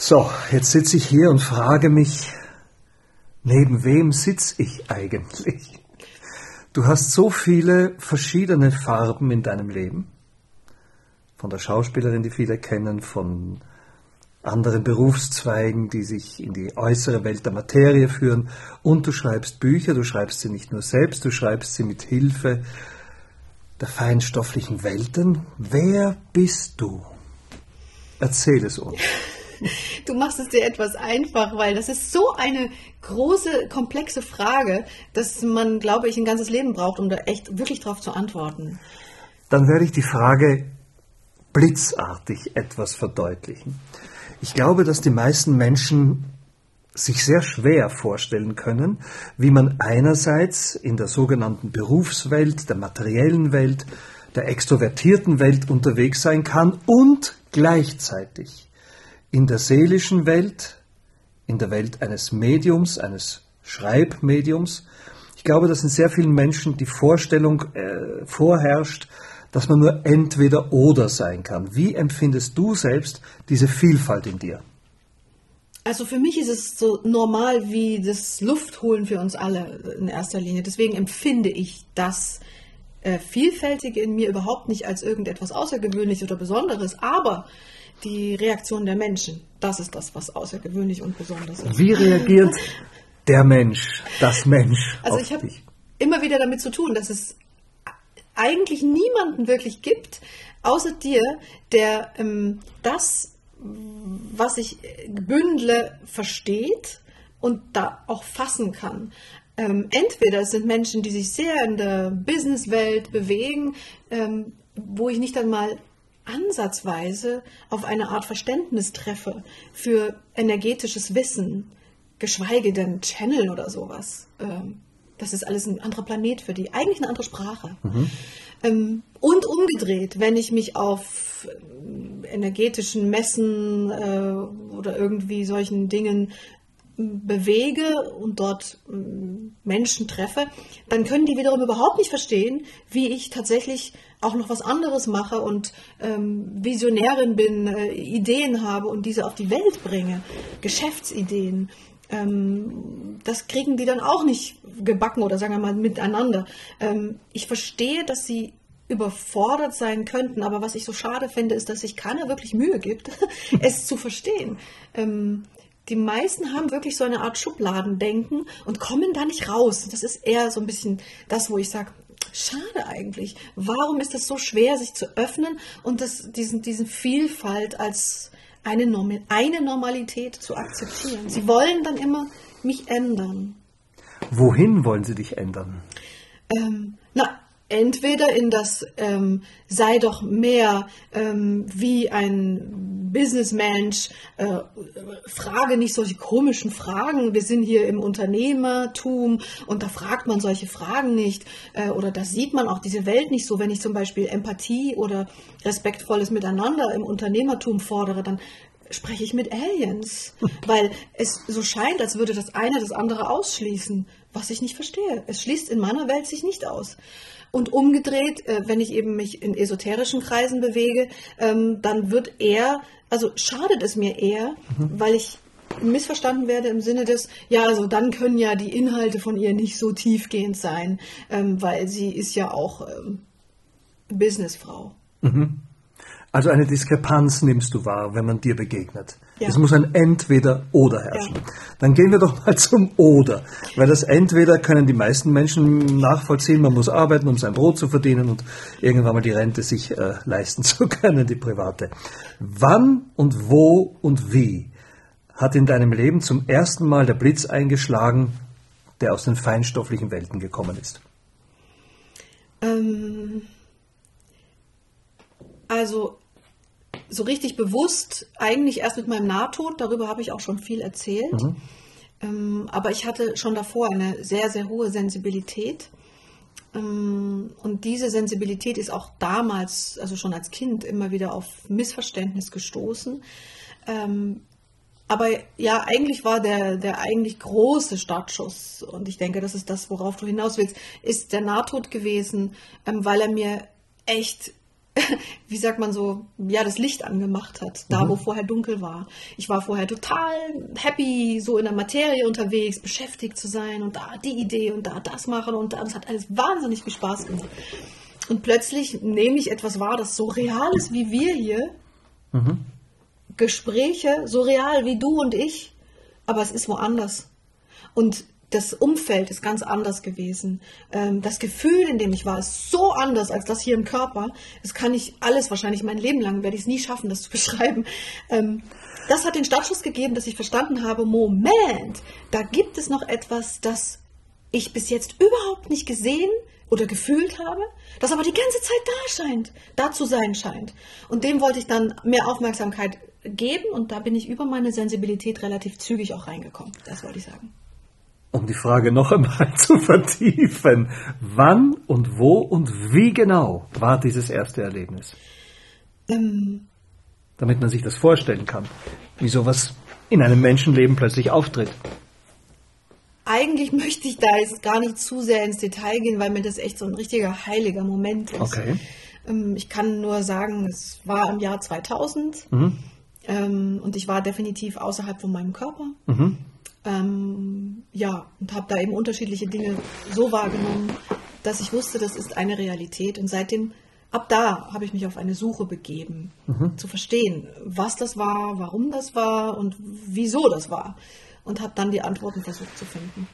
So, jetzt sitze ich hier und frage mich, neben wem sitze ich eigentlich? Du hast so viele verschiedene Farben in deinem Leben. Von der Schauspielerin, die viele kennen, von anderen Berufszweigen, die sich in die äußere Welt der Materie führen. Und du schreibst Bücher, du schreibst sie nicht nur selbst, du schreibst sie mit Hilfe der feinstofflichen Welten. Wer bist du? Erzähl es uns. Du machst es dir etwas einfach, weil das ist so eine große, komplexe Frage, dass man, glaube ich, ein ganzes Leben braucht, um da echt wirklich drauf zu antworten. Dann werde ich die Frage blitzartig etwas verdeutlichen. Ich glaube, dass die meisten Menschen sich sehr schwer vorstellen können, wie man einerseits in der sogenannten Berufswelt, der materiellen Welt, der extrovertierten Welt unterwegs sein kann und gleichzeitig in der seelischen Welt, in der Welt eines Mediums, eines Schreibmediums. Ich glaube, dass in sehr vielen Menschen die Vorstellung äh, vorherrscht, dass man nur entweder oder sein kann. Wie empfindest du selbst diese Vielfalt in dir? Also für mich ist es so normal wie das Luftholen für uns alle in erster Linie. Deswegen empfinde ich das äh, Vielfältige in mir überhaupt nicht als irgendetwas Außergewöhnliches oder Besonderes, aber die Reaktion der Menschen, das ist das, was außergewöhnlich und besonders ist. Wie reagiert der Mensch, das Mensch? Also ich habe immer wieder damit zu tun, dass es eigentlich niemanden wirklich gibt, außer dir, der ähm, das, was ich bündle, versteht und da auch fassen kann. Ähm, entweder es sind Menschen, die sich sehr in der Businesswelt bewegen, ähm, wo ich nicht einmal ansatzweise auf eine Art Verständnis treffe für energetisches Wissen, geschweige denn Channel oder sowas. Ähm, das ist alles ein anderer Planet für die, eigentlich eine andere Sprache. Mhm. Ähm, und umgedreht, wenn ich mich auf ähm, energetischen Messen äh, oder irgendwie solchen Dingen bewege und dort Menschen treffe, dann können die wiederum überhaupt nicht verstehen, wie ich tatsächlich auch noch was anderes mache und ähm, Visionärin bin, äh, Ideen habe und diese auf die Welt bringe, Geschäftsideen ähm, das kriegen die dann auch nicht gebacken oder sagen wir mal miteinander. Ähm, ich verstehe, dass sie überfordert sein könnten, aber was ich so schade finde, ist, dass sich keiner wirklich Mühe gibt, es zu verstehen. Ähm, die meisten haben wirklich so eine Art Schubladendenken und kommen da nicht raus. Das ist eher so ein bisschen das, wo ich sage, schade eigentlich. Warum ist es so schwer, sich zu öffnen und das, diesen, diesen Vielfalt als eine, Norm eine Normalität zu akzeptieren. Sie wollen dann immer mich ändern. Wohin wollen Sie dich ändern? Ähm, na, entweder in das ähm, sei doch mehr ähm, wie ein Businessmensch, äh, frage nicht solche komischen Fragen. Wir sind hier im Unternehmertum und da fragt man solche Fragen nicht. Äh, oder da sieht man auch diese Welt nicht so. Wenn ich zum Beispiel Empathie oder respektvolles Miteinander im Unternehmertum fordere, dann spreche ich mit Aliens, weil es so scheint, als würde das eine das andere ausschließen, was ich nicht verstehe. Es schließt in meiner Welt sich nicht aus. Und umgedreht, äh, wenn ich eben mich in esoterischen Kreisen bewege, ähm, dann wird eher, also schadet es mir eher, mhm. weil ich missverstanden werde im Sinne des, ja, also dann können ja die Inhalte von ihr nicht so tiefgehend sein, ähm, weil sie ist ja auch ähm, Businessfrau. Mhm. Also eine Diskrepanz nimmst du wahr, wenn man dir begegnet. Ja. Es muss ein Entweder-Oder herrschen. Ja. Dann gehen wir doch mal zum Oder. Weil das Entweder können die meisten Menschen nachvollziehen. Man muss arbeiten, um sein Brot zu verdienen und irgendwann mal die Rente sich äh, leisten zu können, die private. Wann und wo und wie hat in deinem Leben zum ersten Mal der Blitz eingeschlagen, der aus den feinstofflichen Welten gekommen ist? Ähm also so richtig bewusst eigentlich erst mit meinem Nahtod, darüber habe ich auch schon viel erzählt. Mhm. Ähm, aber ich hatte schon davor eine sehr, sehr hohe Sensibilität. Ähm, und diese Sensibilität ist auch damals, also schon als Kind, immer wieder auf Missverständnis gestoßen. Ähm, aber ja, eigentlich war der, der eigentlich große Startschuss, und ich denke, das ist das, worauf du hinaus willst, ist der Nahtod gewesen, ähm, weil er mir echt wie sagt man so, ja, das Licht angemacht hat, da Mhm. wo vorher dunkel war. Ich war vorher total happy, so in der Materie unterwegs, beschäftigt zu sein und da die Idee und da das machen und da, das hat alles wahnsinnig viel Spaß gemacht. Und plötzlich nehme ich etwas wahr, das so real ist wie wir hier. Gespräche, so real wie du und ich, aber es ist woanders. Und das Umfeld ist ganz anders gewesen. Ähm, das Gefühl, in dem ich war, ist so anders als das hier im Körper. Das kann ich alles wahrscheinlich mein Leben lang, werde ich es nie schaffen, das zu beschreiben. Ähm, das hat den Startschuss gegeben, dass ich verstanden habe, Moment, da gibt es noch etwas, das ich bis jetzt überhaupt nicht gesehen oder gefühlt habe, das aber die ganze Zeit da scheint, da zu sein scheint. Und dem wollte ich dann mehr Aufmerksamkeit geben und da bin ich über meine Sensibilität relativ zügig auch reingekommen. Das wollte ich sagen. Um die Frage noch einmal zu vertiefen, wann und wo und wie genau war dieses erste Erlebnis? Ähm, Damit man sich das vorstellen kann, wie sowas in einem Menschenleben plötzlich auftritt. eigentlich möchte ich da jetzt gar nicht zu sehr ins Detail gehen, weil mir das echt so ein richtiger heiliger Moment ist. Okay. Ähm, ich kann nur sagen, es war im Jahr 2000 Mhm. ähm, und ich war definitiv außerhalb von meinem Körper. Mhm. Ähm, ja, und habe da eben unterschiedliche Dinge so wahrgenommen, dass ich wusste, das ist eine Realität. Und seitdem, ab da, habe ich mich auf eine Suche begeben, zu verstehen, was das war, warum das war und wieso das war. Und habe dann die Antworten versucht zu finden.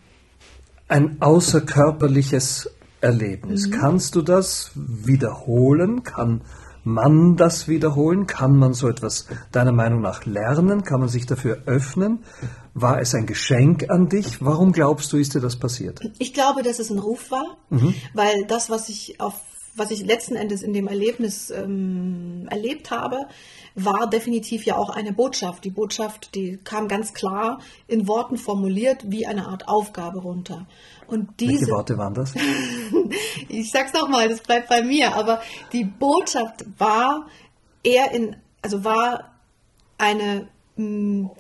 Ein außerkörperliches Erlebnis. Kannst du das wiederholen? Kann man das wiederholen? Kann man so etwas deiner Meinung nach lernen? Kann man sich dafür öffnen? War es ein Geschenk an dich? Warum glaubst du, ist dir das passiert? Ich glaube, dass es ein Ruf war, weil das, was ich auf was ich letzten Endes in dem Erlebnis ähm, erlebt habe, war definitiv ja auch eine Botschaft. Die Botschaft, die kam ganz klar in Worten formuliert wie eine Art Aufgabe runter. Und Welche diese, Worte waren das? ich sag's nochmal, das bleibt bei mir, aber die Botschaft war eher in, also war eine, mh,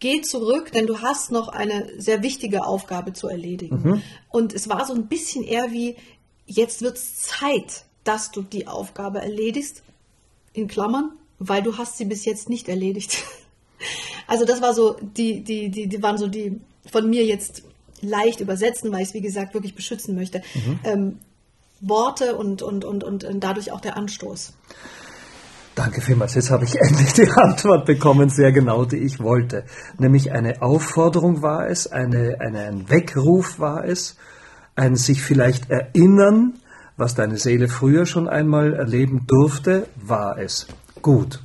geh zurück, denn du hast noch eine sehr wichtige Aufgabe zu erledigen. Und es war so ein bisschen eher wie, jetzt wird's Zeit, dass du die Aufgabe erledigst, in Klammern, weil du hast sie bis jetzt nicht erledigt. Also das war so, die, die, die, die waren so die von mir jetzt leicht übersetzen, weil ich es wie gesagt wirklich beschützen möchte. Ähm, Worte und, und, und, und, und dadurch auch der Anstoß. Danke vielmals. Jetzt habe ich endlich die Antwort bekommen, sehr genau, die ich wollte. Nämlich eine Aufforderung war es, eine, eine, ein Weckruf war es, ein sich vielleicht erinnern, was deine Seele früher schon einmal erleben durfte, war es. Gut.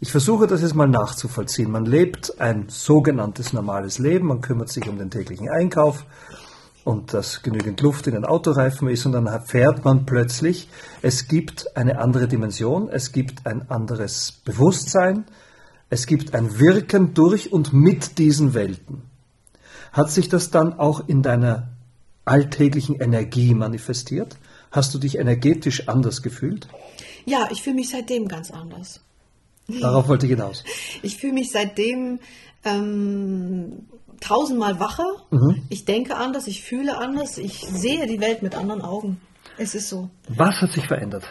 Ich versuche das jetzt mal nachzuvollziehen. Man lebt ein sogenanntes normales Leben, man kümmert sich um den täglichen Einkauf und dass genügend Luft in den Autoreifen ist und dann erfährt man plötzlich, es gibt eine andere Dimension, es gibt ein anderes Bewusstsein, es gibt ein Wirken durch und mit diesen Welten. Hat sich das dann auch in deiner alltäglichen Energie manifestiert? Hast du dich energetisch anders gefühlt? Ja, ich fühle mich seitdem ganz anders. Darauf wollte ich hinaus. Ich fühle mich seitdem ähm, tausendmal wacher. Ich denke anders, ich fühle anders, ich sehe die Welt mit anderen Augen. Es ist so. Was hat sich verändert?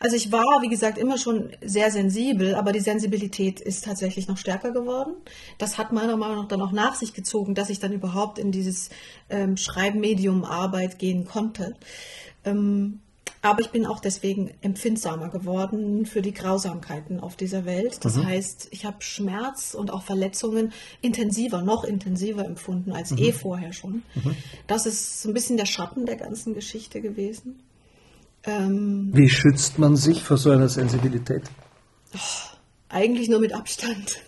Also ich war, wie gesagt, immer schon sehr sensibel, aber die Sensibilität ist tatsächlich noch stärker geworden. Das hat meiner Meinung nach dann auch nach sich gezogen, dass ich dann überhaupt in dieses ähm, Schreibmedium Arbeit gehen konnte. Ähm, aber ich bin auch deswegen empfindsamer geworden für die Grausamkeiten auf dieser Welt. Das heißt, ich habe Schmerz und auch Verletzungen intensiver, noch intensiver empfunden als eh vorher schon. Das ist so ein bisschen der Schatten der ganzen Geschichte gewesen. Ähm, Wie schützt man sich vor so einer Sensibilität? eigentlich nur mit Abstand.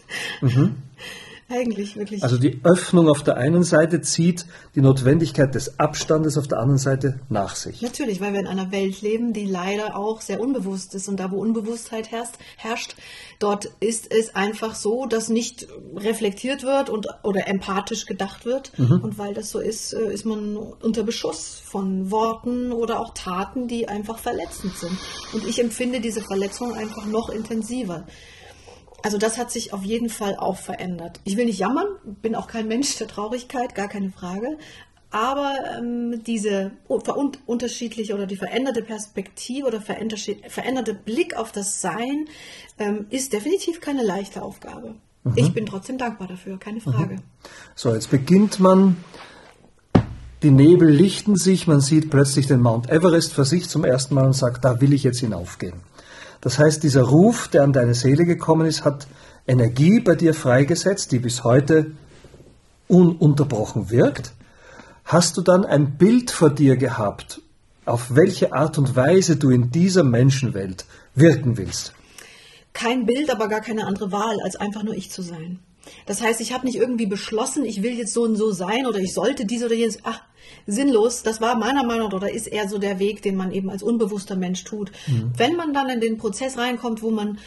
Eigentlich wirklich. Also die Öffnung auf der einen Seite zieht die Notwendigkeit des Abstandes auf der anderen Seite nach sich. Natürlich, weil wir in einer Welt leben, die leider auch sehr unbewusst ist. Und da, wo Unbewusstheit herrscht, herrscht dort ist es einfach so, dass nicht reflektiert wird und, oder empathisch gedacht wird. Und weil das so ist, äh, ist man unter Beschuss von Worten oder auch Taten, die einfach verletzend sind. Und ich empfinde diese Verletzung einfach noch intensiver. Also das hat sich auf jeden Fall auch verändert. Ich will nicht jammern, bin auch kein Mensch der Traurigkeit, gar keine Frage. aber ähm, diese un unterschiedliche oder die veränderte Perspektive oder veränderte Blick auf das Sein ähm, ist definitiv keine leichte Aufgabe. Mhm. Ich bin trotzdem dankbar dafür, keine mhm. Frage. So, jetzt beginnt man, die Nebel lichten sich, man sieht plötzlich den Mount Everest vor sich zum ersten Mal und sagt, da will ich jetzt hinaufgehen. Das heißt, dieser Ruf, der an deine Seele gekommen ist, hat Energie bei dir freigesetzt, die bis heute ununterbrochen wirkt. Hast du dann ein Bild vor dir gehabt, auf welche Art und Weise du in dieser Menschenwelt wirken willst? kein Bild, aber gar keine andere Wahl, als einfach nur ich zu sein. Das heißt, ich habe nicht irgendwie beschlossen, ich will jetzt so und so sein oder ich sollte dies oder jenes. Ach, sinnlos. Das war meiner Meinung nach oder ist eher so der Weg, den man eben als unbewusster Mensch tut. Mhm. Wenn man dann in den Prozess reinkommt, wo man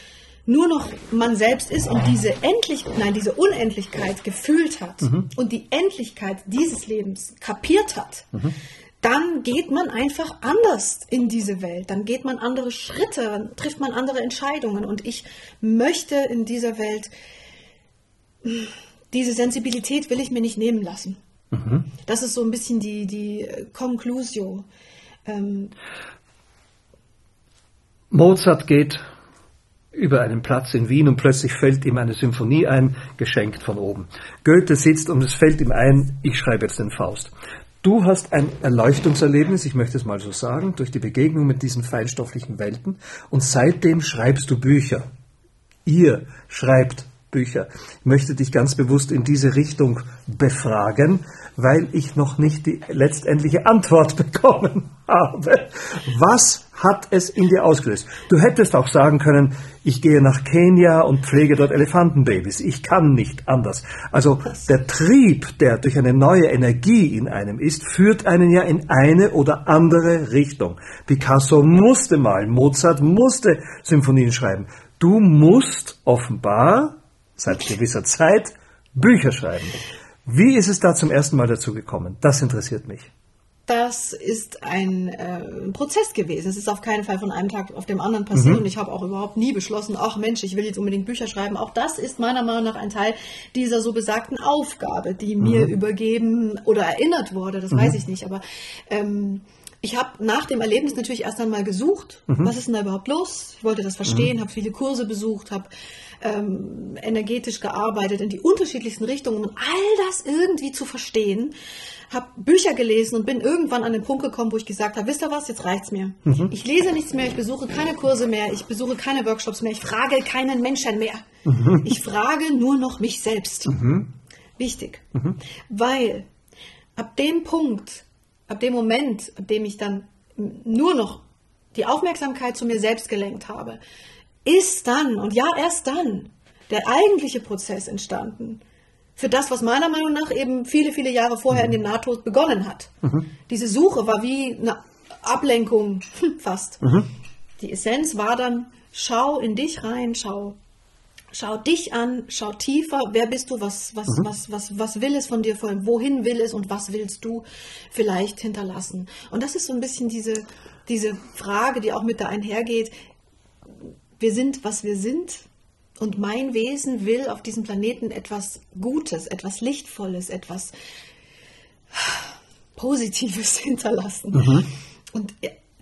nur noch man selbst ist und diese endlich, nein, diese Unendlichkeit gefühlt hat mhm. und die Endlichkeit dieses Lebens kapiert hat, mhm dann geht man einfach anders in diese Welt. Dann geht man andere Schritte, dann trifft man andere Entscheidungen. Und ich möchte in dieser Welt, diese Sensibilität will ich mir nicht nehmen lassen. Mhm. Das ist so ein bisschen die, die Conclusio. Ähm, Mozart geht über einen Platz in Wien und plötzlich fällt ihm eine Symphonie ein, geschenkt von oben. Goethe sitzt und es fällt ihm ein, ich schreibe jetzt den Faust. Du hast ein Erleuchtungserlebnis, ich möchte es mal so sagen, durch die Begegnung mit diesen feinstofflichen Welten und seitdem schreibst du Bücher. Ihr schreibt Bücher. Ich möchte dich ganz bewusst in diese Richtung befragen, weil ich noch nicht die letztendliche Antwort bekommen habe. Was hat es in dir ausgelöst? Du hättest auch sagen können, ich gehe nach Kenia und pflege dort Elefantenbabys. Ich kann nicht anders. Also der Trieb, der durch eine neue Energie in einem ist, führt einen ja in eine oder andere Richtung. Picasso musste malen, Mozart musste Symphonien schreiben. Du musst offenbar seit gewisser Zeit Bücher schreiben. Wie ist es da zum ersten Mal dazu gekommen? Das interessiert mich. Das ist ein äh, Prozess gewesen. Es ist auf keinen Fall von einem Tag auf dem anderen passiert mhm. und ich habe auch überhaupt nie beschlossen, ach Mensch, ich will jetzt unbedingt Bücher schreiben. Auch das ist meiner Meinung nach ein Teil dieser so besagten Aufgabe, die mhm. mir übergeben oder erinnert wurde. Das mhm. weiß ich nicht, aber ähm, ich habe nach dem Erlebnis natürlich erst einmal gesucht, mhm. was ist denn da überhaupt los? Ich wollte das verstehen, mhm. habe viele Kurse besucht, habe ähm, energetisch gearbeitet in die unterschiedlichsten Richtungen, um all das irgendwie zu verstehen. Habe Bücher gelesen und bin irgendwann an den Punkt gekommen, wo ich gesagt habe, wisst ihr was, jetzt reicht's mir. Mhm. Ich lese nichts mehr, ich besuche keine Kurse mehr, ich besuche keine Workshops mehr, ich frage keinen Menschen mehr. Mhm. Ich frage nur noch mich selbst. Mhm. Wichtig, mhm. weil ab dem Punkt, ab dem Moment, ab dem ich dann nur noch die Aufmerksamkeit zu mir selbst gelenkt habe, ist dann, und ja, erst dann, der eigentliche Prozess entstanden. Für das, was meiner Meinung nach eben viele, viele Jahre vorher in dem Nahtod begonnen hat. Mhm. Diese Suche war wie eine Ablenkung, fast. Mhm. Die Essenz war dann, schau in dich rein, schau, schau dich an, schau tiefer, wer bist du, was, was, mhm. was, was, was will es von dir, wohin will es und was willst du vielleicht hinterlassen. Und das ist so ein bisschen diese, diese Frage, die auch mit da einhergeht, wir sind, was wir sind. Und mein Wesen will auf diesem Planeten etwas Gutes, etwas Lichtvolles, etwas Positives hinterlassen. Mhm. Und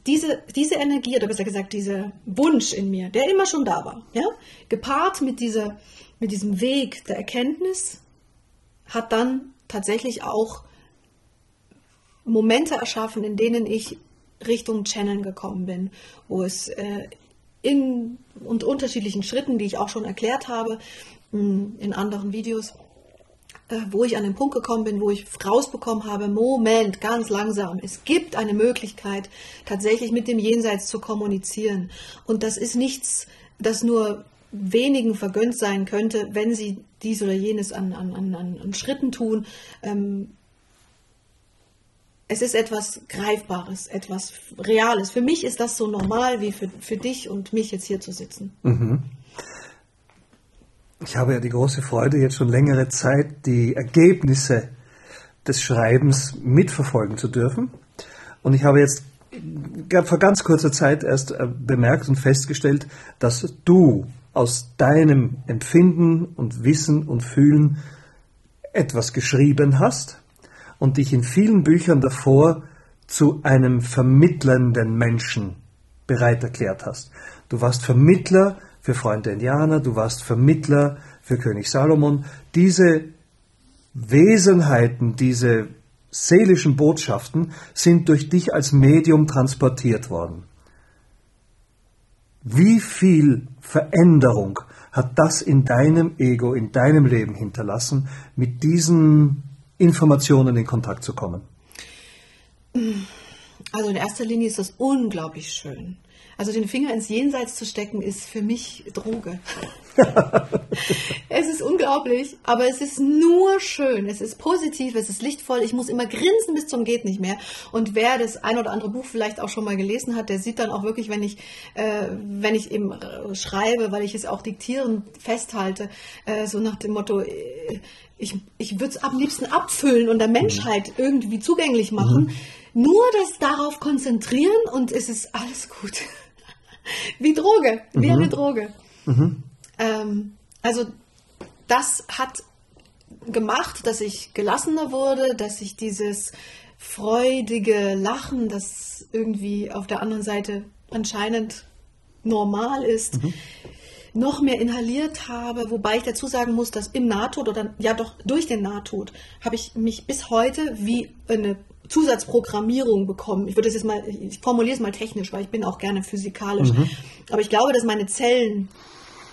diese, diese Energie, oder besser gesagt, dieser Wunsch in mir, der immer schon da war, ja, gepaart mit, dieser, mit diesem Weg der Erkenntnis, hat dann tatsächlich auch Momente erschaffen, in denen ich Richtung Channel gekommen bin, wo es äh, in und unterschiedlichen Schritten, die ich auch schon erklärt habe mm, in anderen Videos, äh, wo ich an den Punkt gekommen bin, wo ich rausbekommen habe, Moment, ganz langsam, es gibt eine Möglichkeit, tatsächlich mit dem Jenseits zu kommunizieren. Und das ist nichts, das nur wenigen vergönnt sein könnte, wenn sie dies oder jenes an, an, an, an Schritten tun. Ähm, es ist etwas Greifbares, etwas Reales. Für mich ist das so normal wie für, für dich und mich jetzt hier zu sitzen. Mhm. Ich habe ja die große Freude, jetzt schon längere Zeit die Ergebnisse des Schreibens mitverfolgen zu dürfen. Und ich habe jetzt vor ganz kurzer Zeit erst äh, bemerkt und festgestellt, dass du aus deinem Empfinden und Wissen und Fühlen etwas geschrieben hast und dich in vielen Büchern davor zu einem vermittelnden Menschen bereit erklärt hast. Du warst Vermittler für Freunde Indianer, du warst Vermittler für König Salomon. Diese Wesenheiten, diese seelischen Botschaften sind durch dich als Medium transportiert worden. Wie viel Veränderung hat das in deinem Ego, in deinem Leben hinterlassen, mit diesen Informationen in Kontakt zu kommen? Also in erster Linie ist das unglaublich schön. Also den Finger ins Jenseits zu stecken, ist für mich Droge. es ist unglaublich, aber es ist nur schön. Es ist positiv, es ist lichtvoll. Ich muss immer grinsen bis zum geht nicht mehr. Und wer das ein oder andere Buch vielleicht auch schon mal gelesen hat, der sieht dann auch wirklich, wenn ich, äh, wenn ich eben schreibe, weil ich es auch diktieren festhalte, äh, so nach dem Motto, äh, ich, ich würde es am liebsten abfüllen und der Menschheit irgendwie zugänglich machen. Mhm. Nur das darauf konzentrieren und es ist alles gut. Wie Droge, wie mhm. eine Droge. Mhm. Ähm, also das hat gemacht, dass ich gelassener wurde, dass ich dieses freudige Lachen, das irgendwie auf der anderen Seite anscheinend normal ist, mhm. noch mehr inhaliert habe, wobei ich dazu sagen muss, dass im Nahtod oder ja doch durch den Nahtod habe ich mich bis heute wie eine Zusatzprogrammierung bekommen. Ich würde es jetzt mal, ich formuliere es mal technisch, weil ich bin auch gerne physikalisch. Mhm. Aber ich glaube, dass meine Zellen,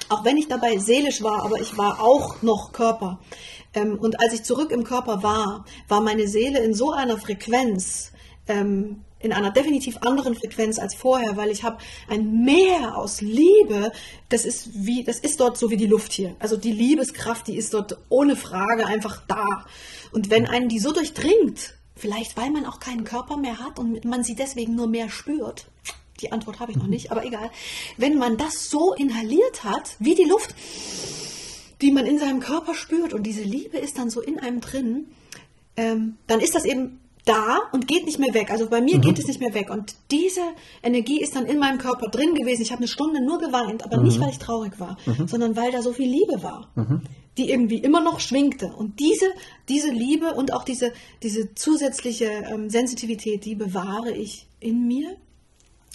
auch wenn ich dabei seelisch war, aber ich war auch noch Körper. Ähm, und als ich zurück im Körper war, war meine Seele in so einer Frequenz, ähm, in einer definitiv anderen Frequenz als vorher, weil ich habe ein Meer aus Liebe. Das ist wie, das ist dort so wie die Luft hier. Also die Liebeskraft, die ist dort ohne Frage einfach da. Und wenn einen die so durchdringt, Vielleicht weil man auch keinen Körper mehr hat und man sie deswegen nur mehr spürt. Die Antwort habe ich noch nicht, aber egal. Wenn man das so inhaliert hat, wie die Luft, die man in seinem Körper spürt und diese Liebe ist dann so in einem drin, ähm, dann ist das eben da und geht nicht mehr weg. Also bei mir mhm. geht es nicht mehr weg. Und diese Energie ist dann in meinem Körper drin gewesen. Ich habe eine Stunde nur geweint, aber mhm. nicht, weil ich traurig war, mhm. sondern weil da so viel Liebe war. Mhm die irgendwie immer noch schwingte. Und diese, diese Liebe und auch diese, diese zusätzliche ähm, Sensitivität, die bewahre ich in mir.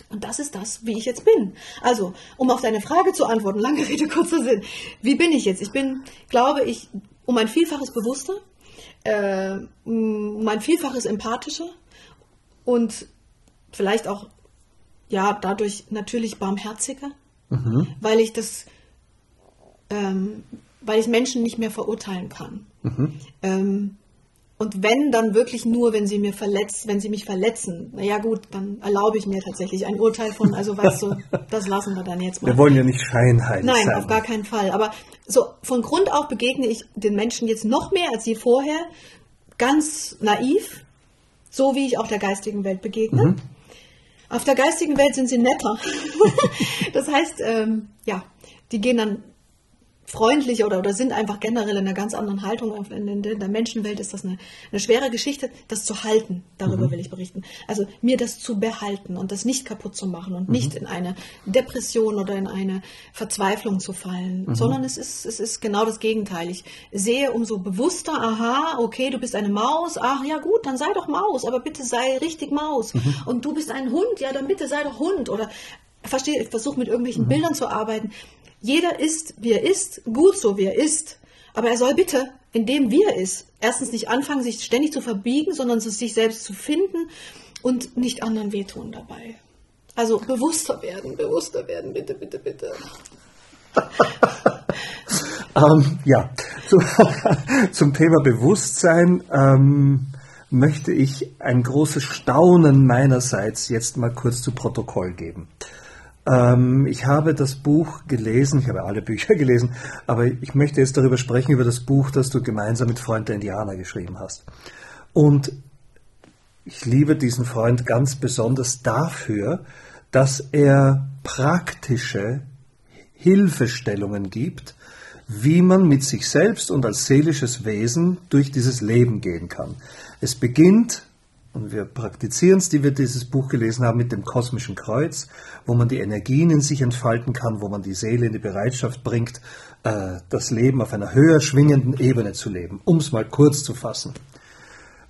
Und das ist das, wie ich jetzt bin. Also, um auf deine Frage zu antworten, lange Rede, kurzer Sinn. Wie bin ich jetzt? Ich bin, glaube ich, um ein Vielfaches bewusster, äh, um ein Vielfaches empathischer und vielleicht auch, ja, dadurch natürlich barmherziger, mhm. weil ich das ähm, weil ich Menschen nicht mehr verurteilen kann. Mhm. Ähm, und wenn, dann wirklich nur, wenn sie mir verletzt, wenn sie mich verletzen. Naja gut, dann erlaube ich mir tatsächlich ein Urteil von, also weißt du, das lassen wir dann jetzt mal. Wir wollen ja nicht scheinheilig Nein, sein. auf gar keinen Fall. Aber so von Grund auf begegne ich den Menschen jetzt noch mehr als je vorher, ganz naiv, so wie ich auch der geistigen Welt begegne. Mhm. Auf der geistigen Welt sind sie netter. das heißt, ähm, ja, die gehen dann freundlich oder, oder sind einfach generell in einer ganz anderen Haltung. In der Menschenwelt ist das eine, eine schwere Geschichte, das zu halten. Darüber mhm. will ich berichten. Also mir das zu behalten und das nicht kaputt zu machen und mhm. nicht in eine Depression oder in eine Verzweiflung zu fallen, mhm. sondern es ist, es ist genau das Gegenteil. Ich sehe umso bewusster, aha, okay, du bist eine Maus, ach ja gut, dann sei doch Maus, aber bitte sei richtig Maus. Mhm. Und du bist ein Hund, ja, dann bitte sei doch Hund. Oder verstehe, ich versuche mit irgendwelchen mhm. Bildern zu arbeiten. Jeder ist, wie er ist, gut so, wie er ist. Aber er soll bitte, indem wie er ist, erstens nicht anfangen, sich ständig zu verbiegen, sondern sich selbst zu finden und nicht anderen wehtun dabei. Also bewusster werden, bewusster werden, bitte, bitte, bitte. ähm, ja, zu, zum Thema Bewusstsein ähm, möchte ich ein großes Staunen meinerseits jetzt mal kurz zu Protokoll geben. Ähm, ich habe das Buch gelesen, ich habe alle Bücher gelesen, aber ich möchte jetzt darüber sprechen, über das Buch, das du gemeinsam mit Freund der Indianer geschrieben hast. Und ich liebe diesen Freund ganz besonders dafür, dass er praktische Hilfestellungen gibt, wie man mit sich selbst und als seelisches Wesen durch dieses Leben gehen kann. Es beginnt und wir praktizieren es, die wir dieses Buch gelesen haben, mit dem kosmischen Kreuz, wo man die Energien in sich entfalten kann, wo man die Seele in die Bereitschaft bringt, äh, das Leben auf einer höher schwingenden Ebene zu leben, um es mal kurz zu fassen.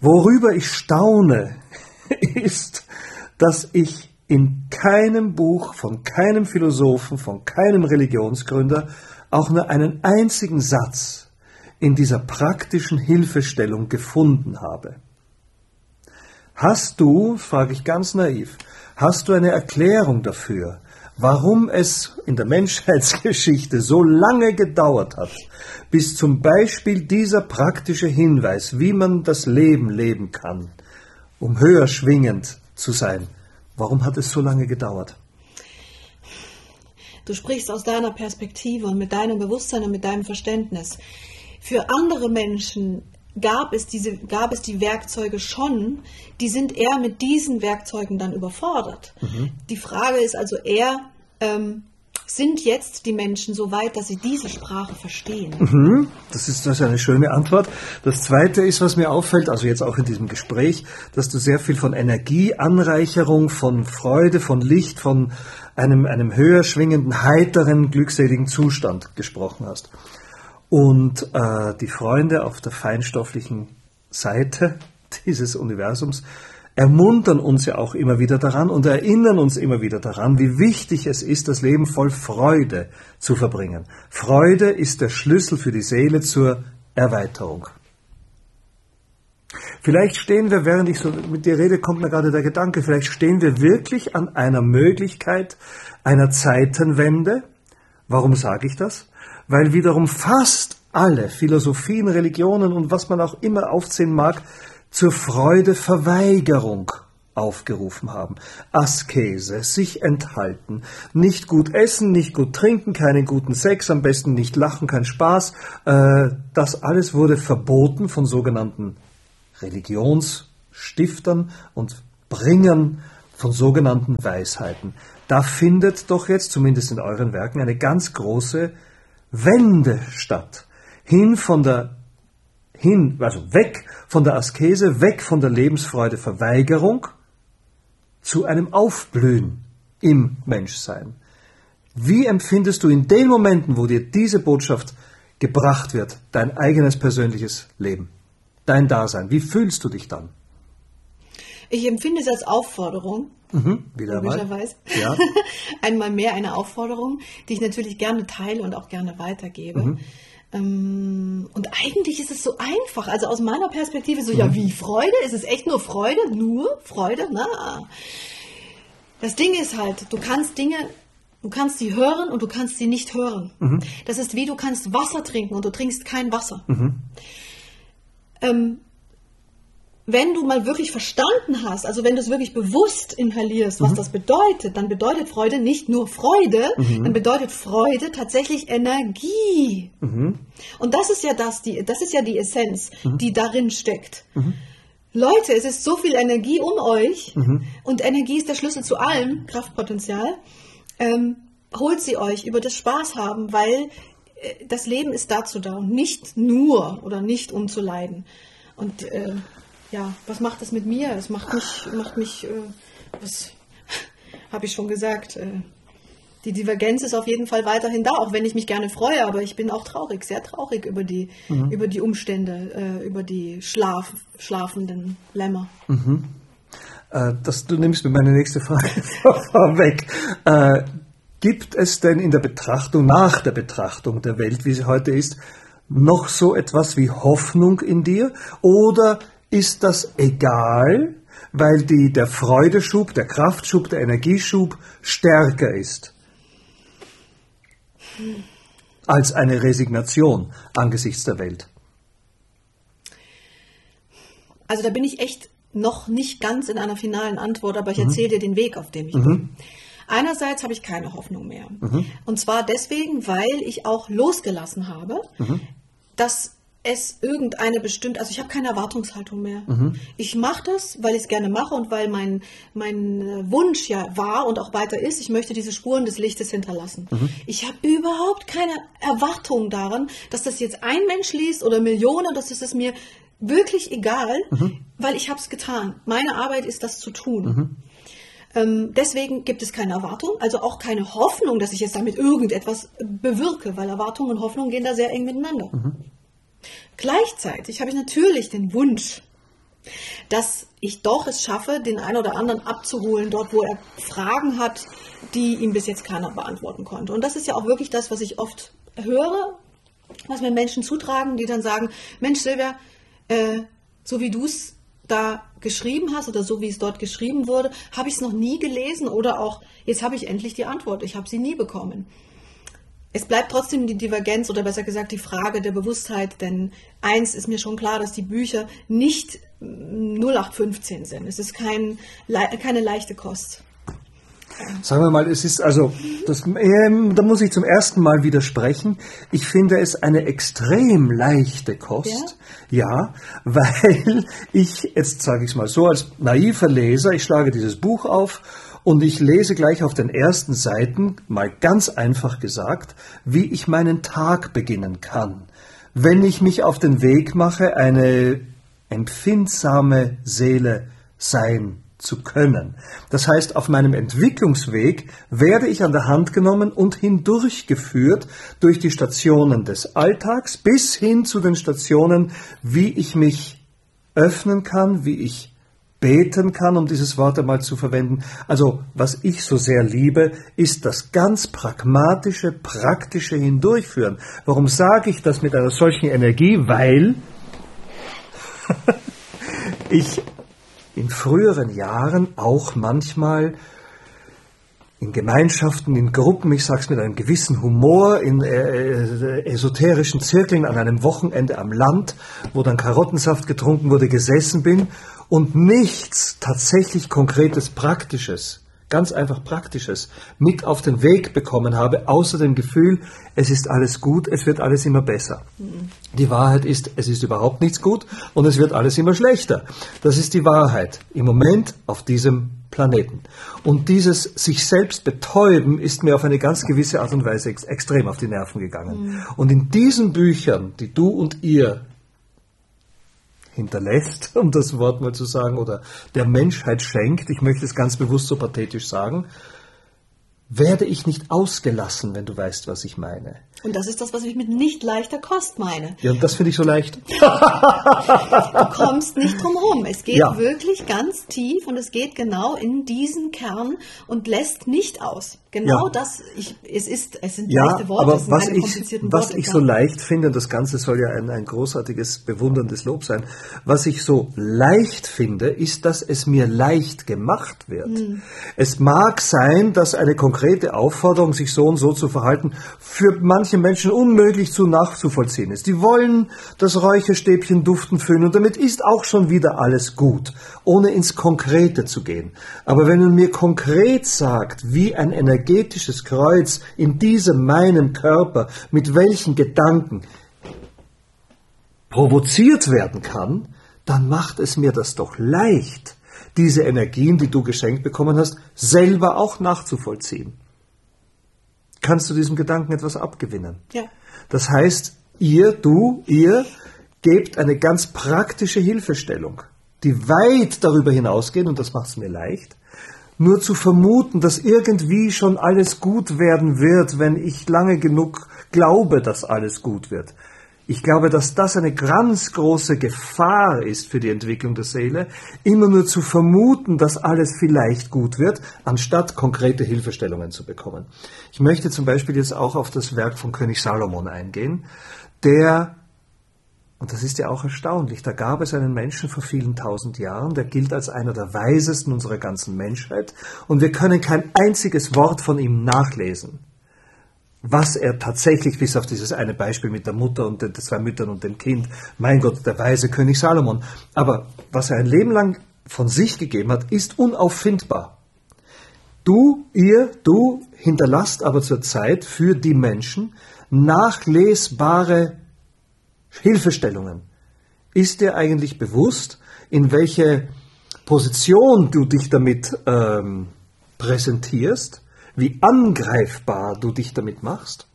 Worüber ich staune, ist, dass ich in keinem Buch von keinem Philosophen, von keinem Religionsgründer auch nur einen einzigen Satz in dieser praktischen Hilfestellung gefunden habe. Hast du, frage ich ganz naiv, hast du eine Erklärung dafür, warum es in der Menschheitsgeschichte so lange gedauert hat, bis zum Beispiel dieser praktische Hinweis, wie man das Leben leben kann, um höher schwingend zu sein, warum hat es so lange gedauert? Du sprichst aus deiner Perspektive und mit deinem Bewusstsein und mit deinem Verständnis. Für andere Menschen gab es, diese, gab es die Werkzeuge schon, die sind eher mit diesen Werkzeugen dann überfordert. Mhm. Die Frage ist also eher, ähm, sind jetzt die Menschen so weit, dass sie diese Sprache verstehen? Mhm, das, ist, das ist eine schöne Antwort. Das Zweite ist, was mir auffällt, also jetzt auch in diesem Gespräch, dass du sehr viel von Energieanreicherung, von Freude, von Licht, von einem, einem höher schwingenden, heiteren, glückseligen Zustand gesprochen hast. Und äh, die Freunde auf der feinstofflichen Seite dieses Universums ermuntern uns ja auch immer wieder daran und erinnern uns immer wieder daran, wie wichtig es ist, das Leben voll Freude zu verbringen. Freude ist der Schlüssel für die Seele zur Erweiterung. Vielleicht stehen wir, während ich so mit dir rede, kommt mir gerade der Gedanke, vielleicht stehen wir wirklich an einer Möglichkeit einer Zeitenwende. Warum sage ich das? Weil wiederum fast alle Philosophien, Religionen und was man auch immer aufzählen mag, zur Freudeverweigerung aufgerufen haben. Askese, sich enthalten, nicht gut essen, nicht gut trinken, keinen guten Sex, am besten nicht lachen, kein Spaß. Äh, das alles wurde verboten von sogenannten Religionsstiftern und Bringern von sogenannten Weisheiten. Da findet doch jetzt, zumindest in euren Werken, eine ganz große Wende statt. Hin von der hin, also weg von der Askese, weg von der Lebensfreude Verweigerung zu einem Aufblühen im Menschsein. Wie empfindest du in den Momenten, wo dir diese Botschaft gebracht wird, dein eigenes persönliches Leben, dein Dasein? Wie fühlst du dich dann? Ich empfinde es als Aufforderung. Mhm, wieder mal. Ja. Einmal mehr eine Aufforderung, die ich natürlich gerne teile und auch gerne weitergebe. Mhm. Ähm, und eigentlich ist es so einfach. Also aus meiner Perspektive so, mhm. ja, wie Freude? Ist es echt nur Freude? Nur Freude? Na. Das Ding ist halt, du kannst Dinge, du kannst sie hören und du kannst sie nicht hören. Mhm. Das ist wie du kannst Wasser trinken und du trinkst kein Wasser. Mhm. Ähm, wenn du mal wirklich verstanden hast, also wenn du es wirklich bewusst inhalierst, was mhm. das bedeutet, dann bedeutet Freude nicht nur Freude, mhm. dann bedeutet Freude tatsächlich Energie. Mhm. Und das ist ja das, die, das ist ja die Essenz, mhm. die darin steckt. Mhm. Leute, es ist so viel Energie um euch mhm. und Energie ist der Schlüssel zu allem, Kraftpotenzial. Ähm, holt sie euch über das Spaß haben, weil äh, das Leben ist dazu da und nicht nur oder nicht um zu leiden. Und äh, ja, was macht das mit mir? Es macht mich, macht mich, äh, was habe ich schon gesagt? Äh, die Divergenz ist auf jeden Fall weiterhin da, auch wenn ich mich gerne freue, aber ich bin auch traurig, sehr traurig über die, mhm. über die Umstände, äh, über die Schlaf, schlafenden Lämmer. Mhm. Äh, das, du nimmst mir meine nächste Frage vorweg. Äh, gibt es denn in der Betrachtung, nach der Betrachtung der Welt, wie sie heute ist, noch so etwas wie Hoffnung in dir? Oder ist das egal, weil die, der Freudeschub, der Kraftschub, der Energieschub stärker ist als eine Resignation angesichts der Welt. Also da bin ich echt noch nicht ganz in einer finalen Antwort, aber ich mhm. erzähle dir den Weg, auf dem ich mhm. bin. Einerseits habe ich keine Hoffnung mehr. Mhm. Und zwar deswegen, weil ich auch losgelassen habe, mhm. dass es irgendeine bestimmte, also ich habe keine Erwartungshaltung mehr. Mhm. Ich mache das, weil ich es gerne mache und weil mein, mein äh, Wunsch ja war und auch weiter ist, ich möchte diese Spuren des Lichtes hinterlassen. Mhm. Ich habe überhaupt keine Erwartung daran, dass das jetzt ein Mensch liest oder Millionen, das ist es mir wirklich egal, mhm. weil ich habe es getan. Meine Arbeit ist, das zu tun. Mhm. Ähm, deswegen gibt es keine Erwartung, also auch keine Hoffnung, dass ich jetzt damit irgendetwas bewirke, weil Erwartung und Hoffnung gehen da sehr eng miteinander. Gleichzeitig habe ich natürlich den Wunsch, dass ich doch es schaffe, den einen oder anderen abzuholen, dort, wo er Fragen hat, die ihm bis jetzt keiner beantworten konnte. Und das ist ja auch wirklich das, was ich oft höre, was mir Menschen zutragen, die dann sagen, Mensch Silvia, äh, so wie du es da geschrieben hast oder so wie es dort geschrieben wurde, habe ich es noch nie gelesen oder auch jetzt habe ich endlich die Antwort, ich habe sie nie bekommen. Es bleibt trotzdem die Divergenz oder besser gesagt die Frage der Bewusstheit, denn eins ist mir schon klar, dass die Bücher nicht 0815 sind. Es ist kein, keine leichte Kost. Sagen wir mal, es ist also, das, ähm, da muss ich zum ersten Mal widersprechen. Ich finde es eine extrem leichte Kost. Ja, ja weil ich, jetzt sage ich es mal so, als naiver Leser, ich schlage dieses Buch auf und ich lese gleich auf den ersten Seiten, mal ganz einfach gesagt, wie ich meinen Tag beginnen kann. Wenn ich mich auf den Weg mache, eine empfindsame Seele sein zu können. Das heißt, auf meinem Entwicklungsweg werde ich an der Hand genommen und hindurchgeführt durch die Stationen des Alltags bis hin zu den Stationen, wie ich mich öffnen kann, wie ich beten kann, um dieses Wort einmal zu verwenden. Also, was ich so sehr liebe, ist das ganz pragmatische, praktische Hindurchführen. Warum sage ich das mit einer solchen Energie? Weil ich in früheren Jahren auch manchmal in Gemeinschaften, in Gruppen, ich sage es mit einem gewissen Humor, in äh, äh, esoterischen Zirkeln an einem Wochenende am Land, wo dann Karottensaft getrunken wurde, gesessen bin und nichts tatsächlich Konkretes, Praktisches ganz einfach Praktisches mit auf den Weg bekommen habe, außer dem Gefühl, es ist alles gut, es wird alles immer besser. Mhm. Die Wahrheit ist, es ist überhaupt nichts gut und es wird alles immer schlechter. Das ist die Wahrheit im Moment auf diesem Planeten. Und dieses sich selbst betäuben ist mir auf eine ganz gewisse Art und Weise ex extrem auf die Nerven gegangen. Mhm. Und in diesen Büchern, die du und ihr hinterlässt, um das Wort mal zu sagen, oder der Menschheit schenkt, ich möchte es ganz bewusst so pathetisch sagen, werde ich nicht ausgelassen, wenn du weißt, was ich meine. Und das ist das, was ich mit nicht leichter Kost meine. Ja, und das finde ich so leicht. du kommst nicht drum rum. Es geht ja. wirklich ganz tief und es geht genau in diesen Kern und lässt nicht aus. Genau ja. das, ich, es ist, es sind ja, leichte Worte, aber was ich, was Worte, ich so leicht finde, und das Ganze soll ja ein, ein großartiges, bewunderndes Lob sein, was ich so leicht finde, ist, dass es mir leicht gemacht wird. Hm. Es mag sein, dass eine konkrete Aufforderung, sich so und so zu verhalten, für manche Menschen unmöglich zu nachzuvollziehen ist. Die wollen das Räucherstäbchen duften fühlen und damit ist auch schon wieder alles gut, ohne ins Konkrete zu gehen. Aber wenn man mir konkret sagt, wie ein Energie energetisches Kreuz in diesem meinem Körper mit welchen Gedanken provoziert werden kann, dann macht es mir das doch leicht, diese Energien, die du geschenkt bekommen hast, selber auch nachzuvollziehen. Kannst du diesem Gedanken etwas abgewinnen? Ja. Das heißt, ihr, du, ihr gebt eine ganz praktische Hilfestellung, die weit darüber hinausgeht, und das macht es mir leicht, nur zu vermuten, dass irgendwie schon alles gut werden wird, wenn ich lange genug glaube, dass alles gut wird. Ich glaube, dass das eine ganz große Gefahr ist für die Entwicklung der Seele, immer nur zu vermuten, dass alles vielleicht gut wird, anstatt konkrete Hilfestellungen zu bekommen. Ich möchte zum Beispiel jetzt auch auf das Werk von König Salomon eingehen, der und das ist ja auch erstaunlich. Da gab es einen Menschen vor vielen tausend Jahren, der gilt als einer der weisesten unserer ganzen Menschheit. Und wir können kein einziges Wort von ihm nachlesen, was er tatsächlich, bis auf dieses eine Beispiel mit der Mutter und den zwei Müttern und dem Kind, mein Gott, der weise König Salomon. Aber was er ein Leben lang von sich gegeben hat, ist unauffindbar. Du, ihr, du hinterlasst aber zur Zeit für die Menschen nachlesbare Hilfestellungen. Ist dir eigentlich bewusst, in welche Position du dich damit ähm, präsentierst, wie angreifbar du dich damit machst?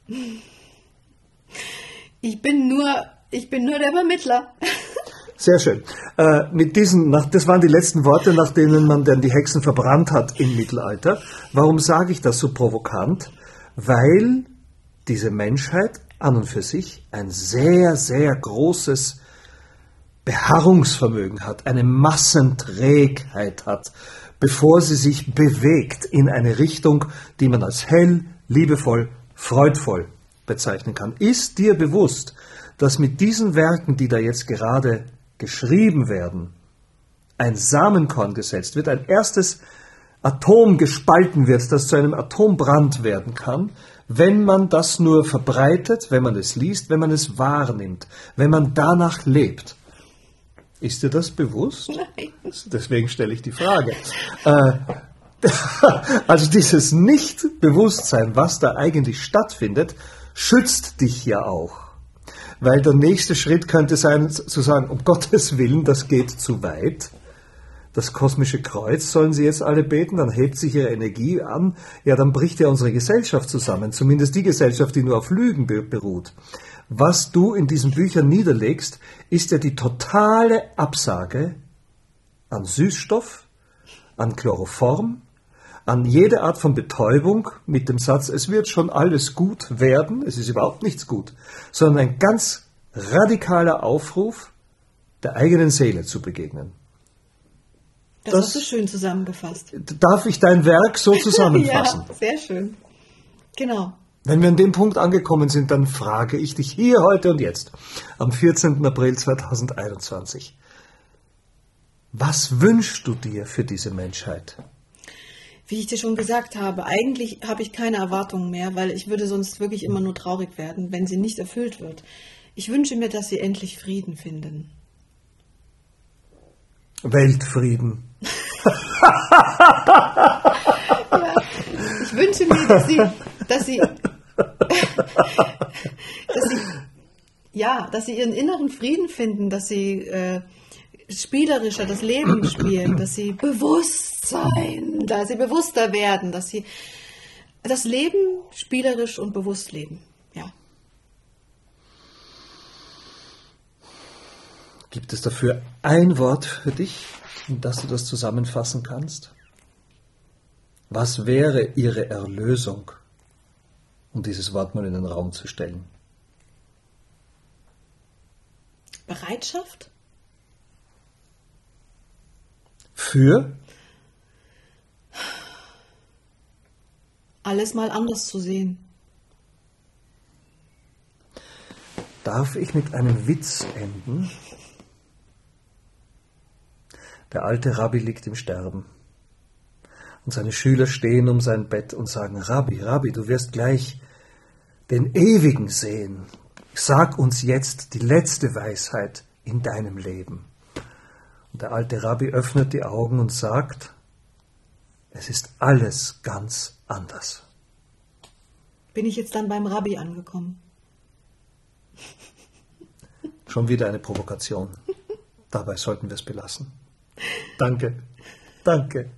Ich bin nur, ich bin nur der Vermittler. Sehr schön. Äh, mit diesen, das waren die letzten Worte, nach denen man dann die Hexen verbrannt hat im Mittelalter. Warum sage ich das so provokant? Weil diese Menschheit an und für sich ein sehr, sehr großes Beharrungsvermögen hat, eine Massenträgheit hat, bevor sie sich bewegt in eine Richtung, die man als hell, liebevoll, freudvoll bezeichnen kann. Ist dir bewusst, dass mit diesen Werken, die da jetzt gerade geschrieben werden, ein Samenkorn gesetzt wird, ein erstes Atom gespalten wird, das zu einem Atombrand werden kann, wenn man das nur verbreitet, wenn man es liest, wenn man es wahrnimmt, wenn man danach lebt. Ist dir das bewusst? Nein. Deswegen stelle ich die Frage. Äh, also dieses Nichtbewusstsein, was da eigentlich stattfindet, schützt dich ja auch. Weil der nächste Schritt könnte sein, zu sagen, um Gottes Willen, das geht zu weit das kosmische Kreuz sollen sie jetzt alle beten, dann hebt sich ihre Energie an, ja, dann bricht ja unsere Gesellschaft zusammen, zumindest die Gesellschaft, die nur auf Lügen beruht. Was du in diesen Büchern niederlegst, ist ja die totale Absage an Süßstoff, an Chloroform, an jede Art von Betäubung mit dem Satz, es wird schon alles gut werden, es ist überhaupt nichts gut, sondern ein ganz radikaler Aufruf, der eigenen Seele zu begegnen. Das, das hast du schön zusammengefasst. Darf ich dein Werk so zusammenfassen? ja, sehr schön. Genau. Wenn wir an dem Punkt angekommen sind, dann frage ich dich hier, heute und jetzt, am 14. April 2021. Was wünschst du dir für diese Menschheit? Wie ich dir schon gesagt habe, eigentlich habe ich keine Erwartungen mehr, weil ich würde sonst wirklich immer nur traurig werden, wenn sie nicht erfüllt wird. Ich wünsche mir, dass sie endlich Frieden finden. Weltfrieden. Ja, ich wünsche mir, dass sie, dass sie, dass sie, ja, dass sie ihren inneren Frieden finden, dass sie äh, spielerischer das Leben spielen, dass sie Bewusstsein, dass sie bewusster werden, dass sie das Leben spielerisch und bewusst leben. Ja. Gibt es dafür ein Wort für dich, in das du das zusammenfassen kannst? Was wäre ihre Erlösung, um dieses Wort mal in den Raum zu stellen? Bereitschaft? Für? Alles mal anders zu sehen. Darf ich mit einem Witz enden? Der alte Rabbi liegt im Sterben. Und seine Schüler stehen um sein Bett und sagen, Rabbi, Rabbi, du wirst gleich den Ewigen sehen. Sag uns jetzt die letzte Weisheit in deinem Leben. Und der alte Rabbi öffnet die Augen und sagt, es ist alles ganz anders. Bin ich jetzt dann beim Rabbi angekommen? Schon wieder eine Provokation. Dabei sollten wir es belassen. Danke. Danke.